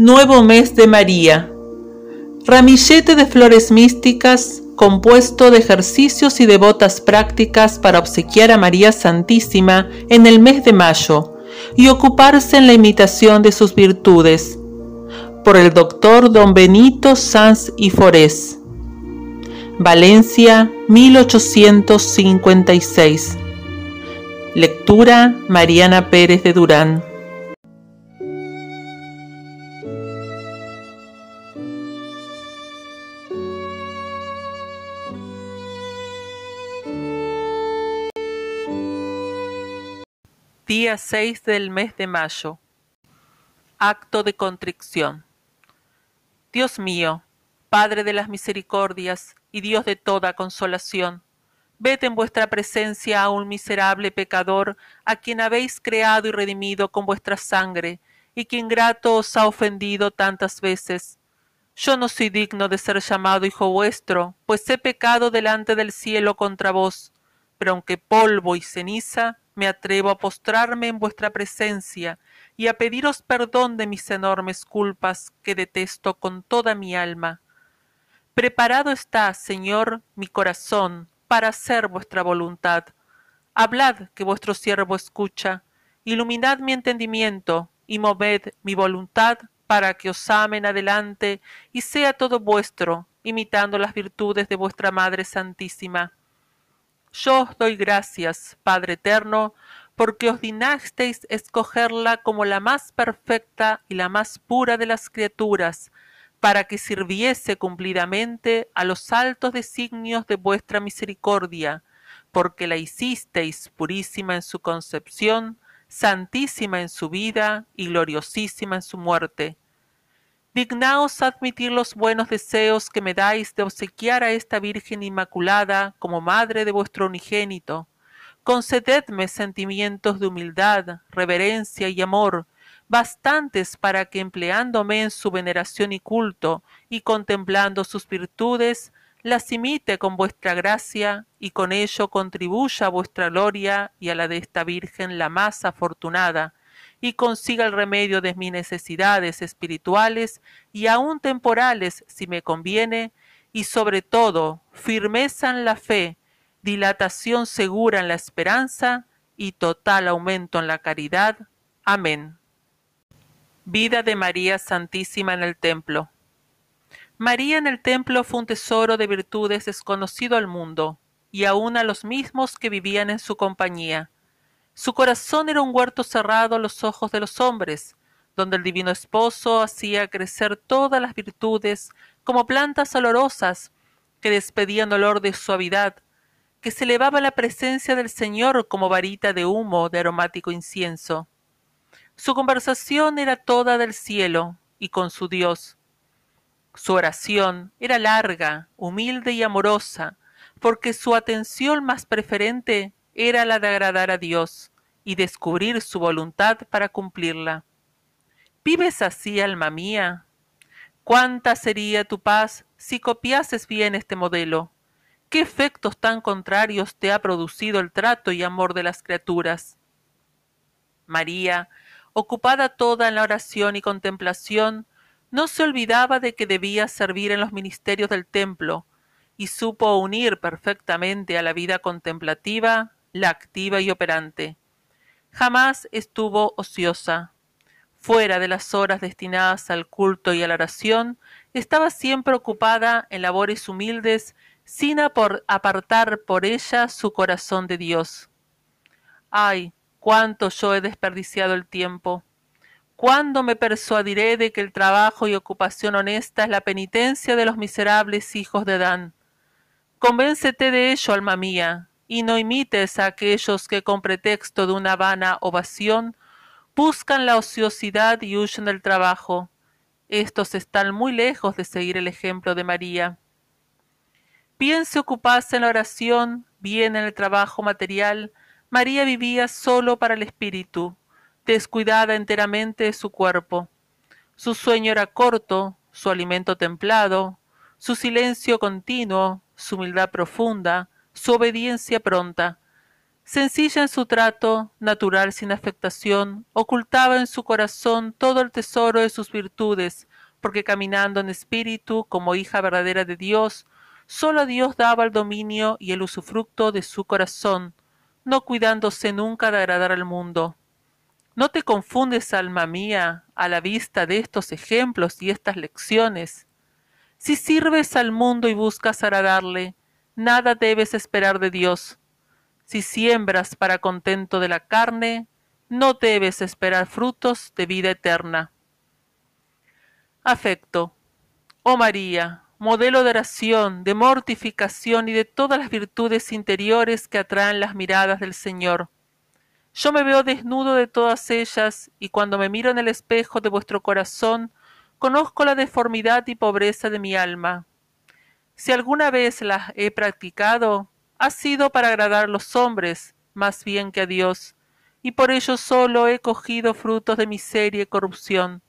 Nuevo mes de María. Ramillete de flores místicas compuesto de ejercicios y devotas prácticas para obsequiar a María Santísima en el mes de mayo y ocuparse en la imitación de sus virtudes. Por el doctor don Benito Sanz y Forés. Valencia, 1856. Lectura Mariana Pérez de Durán. Día 6 del mes de mayo. Acto de contrición. Dios mío, Padre de las misericordias y Dios de toda consolación, ved en vuestra presencia a un miserable pecador a quien habéis creado y redimido con vuestra sangre y quien grato os ha ofendido tantas veces. Yo no soy digno de ser llamado hijo vuestro, pues he pecado delante del cielo contra vos, pero aunque polvo y ceniza, me atrevo a postrarme en vuestra presencia y a pediros perdón de mis enormes culpas que detesto con toda mi alma. Preparado está, Señor, mi corazón para hacer vuestra voluntad. Hablad que vuestro siervo escucha, iluminad mi entendimiento y moved mi voluntad para que os amen adelante y sea todo vuestro, imitando las virtudes de vuestra Madre Santísima yo os doy gracias, Padre eterno, porque os dignasteis escogerla como la más perfecta y la más pura de las criaturas, para que sirviese cumplidamente a los altos designios de vuestra misericordia, porque la hicisteis purísima en su concepción, santísima en su vida y gloriosísima en su muerte dignaos admitir los buenos deseos que me dais de obsequiar a esta Virgen Inmaculada como madre de vuestro unigénito. Concededme sentimientos de humildad, reverencia y amor, bastantes para que empleándome en su veneración y culto y contemplando sus virtudes, las imite con vuestra gracia y con ello contribuya a vuestra gloria y a la de esta Virgen la más afortunada, y consiga el remedio de mis necesidades espirituales y aun temporales si me conviene, y sobre todo firmeza en la fe, dilatación segura en la esperanza y total aumento en la caridad. Amén. Vida de María Santísima en el Templo. María en el templo fue un tesoro de virtudes desconocido al mundo, y aun a los mismos que vivían en su compañía su corazón era un huerto cerrado a los ojos de los hombres, donde el divino esposo hacía crecer todas las virtudes como plantas olorosas que despedían olor de suavidad, que se elevaba la presencia del Señor como varita de humo de aromático incienso. Su conversación era toda del cielo y con su Dios. Su oración era larga, humilde y amorosa, porque su atención más preferente era la de agradar a Dios y descubrir su voluntad para cumplirla. ¿Vives así, alma mía? ¿Cuánta sería tu paz si copiases bien este modelo? ¿Qué efectos tan contrarios te ha producido el trato y amor de las criaturas? María, ocupada toda en la oración y contemplación, no se olvidaba de que debía servir en los ministerios del templo, y supo unir perfectamente a la vida contemplativa la activa y operante. Jamás estuvo ociosa. Fuera de las horas destinadas al culto y a la oración, estaba siempre ocupada en labores humildes, sin apartar por ella su corazón de Dios. Ay, cuánto yo he desperdiciado el tiempo. ¿Cuándo me persuadiré de que el trabajo y ocupación honesta es la penitencia de los miserables hijos de Adán? Convéncete de ello, alma mía, y no imites a aquellos que con pretexto de una vana ovación buscan la ociosidad y huyen del trabajo. Estos están muy lejos de seguir el ejemplo de María. Bien se ocupase en la oración, bien en el trabajo material, María vivía solo para el espíritu, descuidada enteramente de su cuerpo. Su sueño era corto, su alimento templado, su silencio continuo, su humildad profunda, su obediencia pronta. Sencilla en su trato, natural sin afectación, ocultaba en su corazón todo el tesoro de sus virtudes, porque caminando en espíritu como hija verdadera de Dios, sólo Dios daba el dominio y el usufructo de su corazón, no cuidándose nunca de agradar al mundo. ¿No te confundes, alma mía, a la vista de estos ejemplos y estas lecciones? Si sirves al mundo y buscas agradarle, nada debes esperar de Dios. Si siembras para contento de la carne, no debes esperar frutos de vida eterna. Afecto. Oh María, modelo de oración, de mortificación y de todas las virtudes interiores que atraen las miradas del Señor. Yo me veo desnudo de todas ellas, y cuando me miro en el espejo de vuestro corazón, conozco la deformidad y pobreza de mi alma. Si alguna vez las he practicado, ha sido para agradar a los hombres más bien que a Dios, y por ello solo he cogido frutos de miseria y corrupción.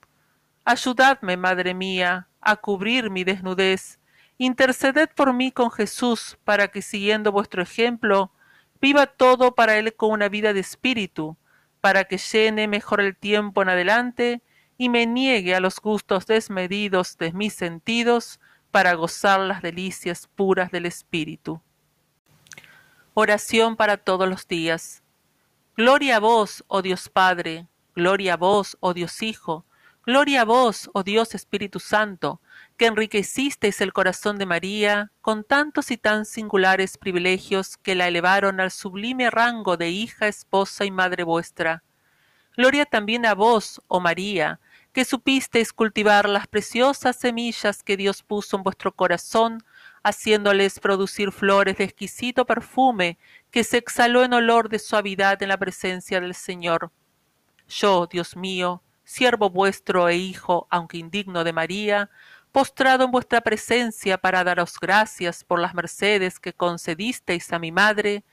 Ayudadme, Madre mía, a cubrir mi desnudez. Interceded por mí con Jesús, para que siguiendo vuestro ejemplo, viva todo para Él con una vida de espíritu, para que llene mejor el tiempo en adelante y me niegue a los gustos desmedidos de mis sentidos para gozar las delicias puras del espíritu. Oración para todos los días. Gloria a vos, oh Dios Padre, gloria a vos, oh Dios Hijo, gloria a vos, oh Dios Espíritu Santo, que enriquecisteis el corazón de María con tantos y tan singulares privilegios que la elevaron al sublime rango de hija, esposa y madre vuestra. Gloria también a vos, oh María, que supisteis cultivar las preciosas semillas que Dios puso en vuestro corazón haciéndoles producir flores de exquisito perfume que se exhaló en olor de suavidad en la presencia del Señor. Yo, Dios mío, siervo vuestro e hijo, aunque indigno de María, postrado en vuestra presencia para daros gracias por las mercedes que concedisteis a mi madre,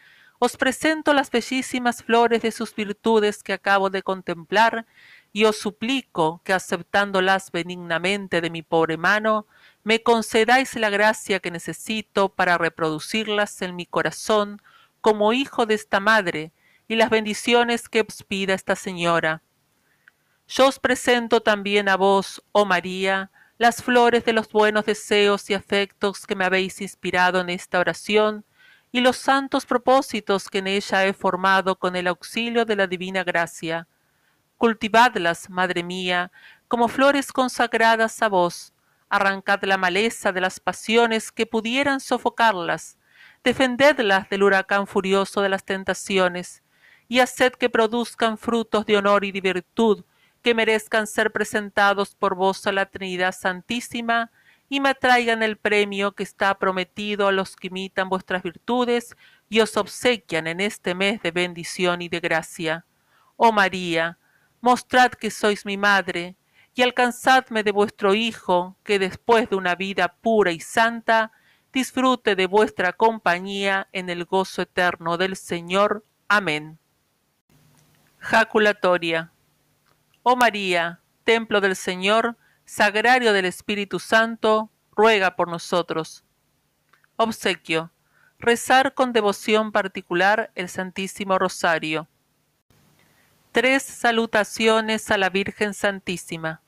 os presento las bellísimas flores de sus virtudes que acabo de contemplar y os suplico que aceptándolas benignamente de mi pobre mano, me concedáis la gracia que necesito para reproducirlas en mi corazón como hijo de esta madre y las bendiciones que os pida esta señora. Yo os presento también a vos, oh María, las flores de los buenos deseos y afectos que me habéis inspirado en esta oración y los santos propósitos que en ella he formado con el auxilio de la divina gracia. Cultivadlas, Madre mía, como flores consagradas a vos, arrancad la maleza de las pasiones que pudieran sofocarlas, defendedlas del huracán furioso de las tentaciones, y haced que produzcan frutos de honor y de virtud que merezcan ser presentados por vos a la Trinidad Santísima, y me traigan el premio que está prometido a los que imitan vuestras virtudes y os obsequian en este mes de bendición y de gracia. Oh María, mostrad que sois mi madre, y alcanzadme de vuestro Hijo, que después de una vida pura y santa, disfrute de vuestra compañía en el gozo eterno del Señor. Amén. Jaculatoria. Oh María, templo del Señor, sagrario del Espíritu Santo, ruega por nosotros. Obsequio. Rezar con devoción particular el Santísimo Rosario. Tres salutaciones a la Virgen Santísima.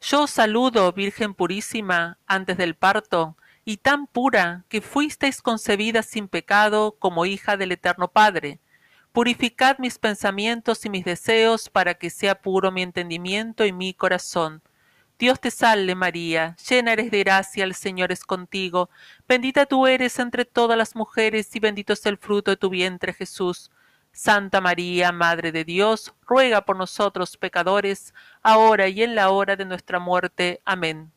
Yo saludo, Virgen purísima, antes del parto, y tan pura que fuisteis concebida sin pecado como hija del Eterno Padre. Purificad mis pensamientos y mis deseos para que sea puro mi entendimiento y mi corazón. Dios te salve María, llena eres de gracia, el Señor es contigo, bendita tú eres entre todas las mujeres y bendito es el fruto de tu vientre Jesús. Santa María, Madre de Dios, ruega por nosotros pecadores, ahora y en la hora de nuestra muerte. Amén.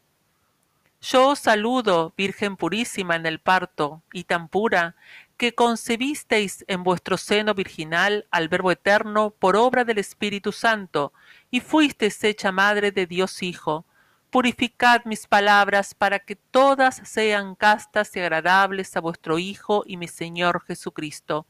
Yo os saludo, Virgen purísima en el parto, y tan pura, que concebisteis en vuestro seno virginal al Verbo eterno por obra del Espíritu Santo, y fuisteis hecha Madre de Dios Hijo. Purificad mis palabras para que todas sean castas y agradables a vuestro Hijo y mi Señor Jesucristo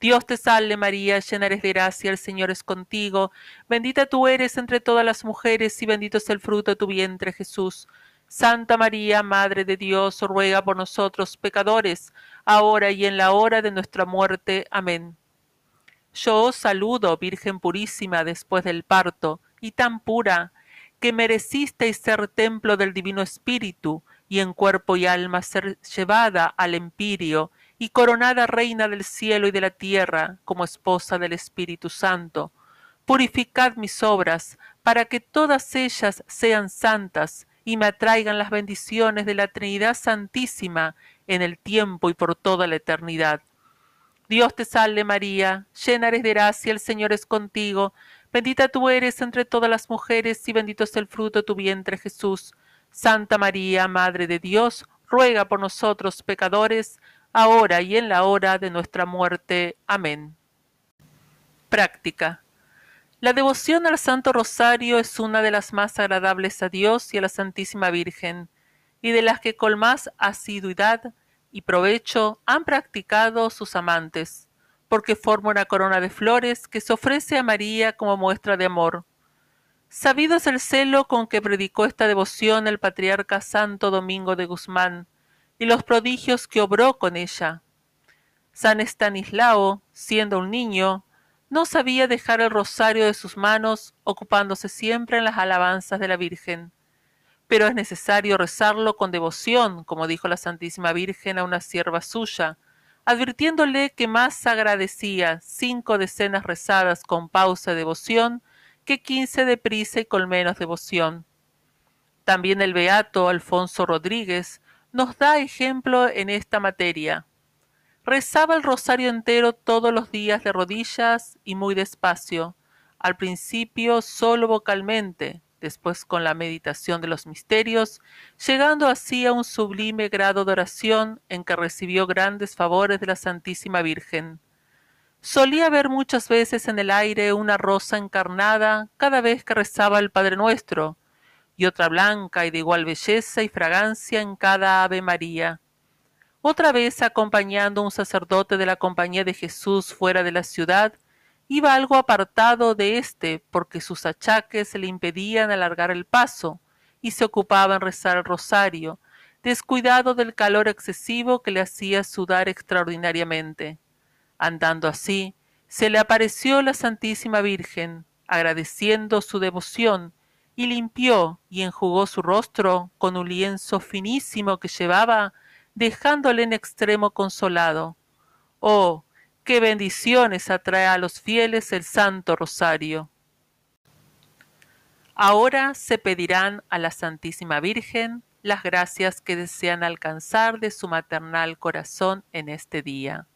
Dios te salve María, llena eres de gracia, el Señor es contigo, bendita tú eres entre todas las mujeres y bendito es el fruto de tu vientre Jesús. Santa María, Madre de Dios, ruega por nosotros pecadores, ahora y en la hora de nuestra muerte. Amén. Yo os saludo, Virgen purísima, después del parto, y tan pura, que merecisteis ser templo del Divino Espíritu, y en cuerpo y alma ser llevada al empirio, y coronada reina del cielo y de la tierra, como esposa del Espíritu Santo. Purificad mis obras, para que todas ellas sean santas, y me atraigan las bendiciones de la Trinidad Santísima en el tiempo y por toda la eternidad. Dios te salve María, llena eres de gracia, el Señor es contigo, bendita tú eres entre todas las mujeres y bendito es el fruto de tu vientre Jesús. Santa María, Madre de Dios, ruega por nosotros pecadores, ahora y en la hora de nuestra muerte. Amén. Práctica. La devoción al Santo Rosario es una de las más agradables a Dios y a la Santísima Virgen, y de las que con más asiduidad y provecho han practicado sus amantes, porque forma una corona de flores que se ofrece a María como muestra de amor. Sabido es el celo con que predicó esta devoción el patriarca Santo Domingo de Guzmán, y los prodigios que obró con ella. San Estanislao, siendo un niño, no sabía dejar el rosario de sus manos, ocupándose siempre en las alabanzas de la Virgen. Pero es necesario rezarlo con devoción, como dijo la Santísima Virgen a una sierva suya, advirtiéndole que más agradecía cinco decenas rezadas con pausa de devoción que quince de prisa y con menos devoción. También el beato Alfonso Rodríguez nos da ejemplo en esta materia. Rezaba el rosario entero todos los días de rodillas y muy despacio, al principio solo vocalmente, después con la meditación de los misterios, llegando así a un sublime grado de oración en que recibió grandes favores de la Santísima Virgen. Solía ver muchas veces en el aire una rosa encarnada cada vez que rezaba el Padre Nuestro, y otra blanca y de igual belleza y fragancia en cada Ave María otra vez acompañando a un sacerdote de la compañía de Jesús fuera de la ciudad, iba algo apartado de éste porque sus achaques le impedían alargar el paso, y se ocupaba en rezar el rosario, descuidado del calor excesivo que le hacía sudar extraordinariamente. Andando así, se le apareció la Santísima Virgen, agradeciendo su devoción, y limpió y enjugó su rostro con un lienzo finísimo que llevaba dejándole en extremo consolado. Oh, qué bendiciones atrae a los fieles el Santo Rosario. Ahora se pedirán a la Santísima Virgen las gracias que desean alcanzar de su maternal corazón en este día.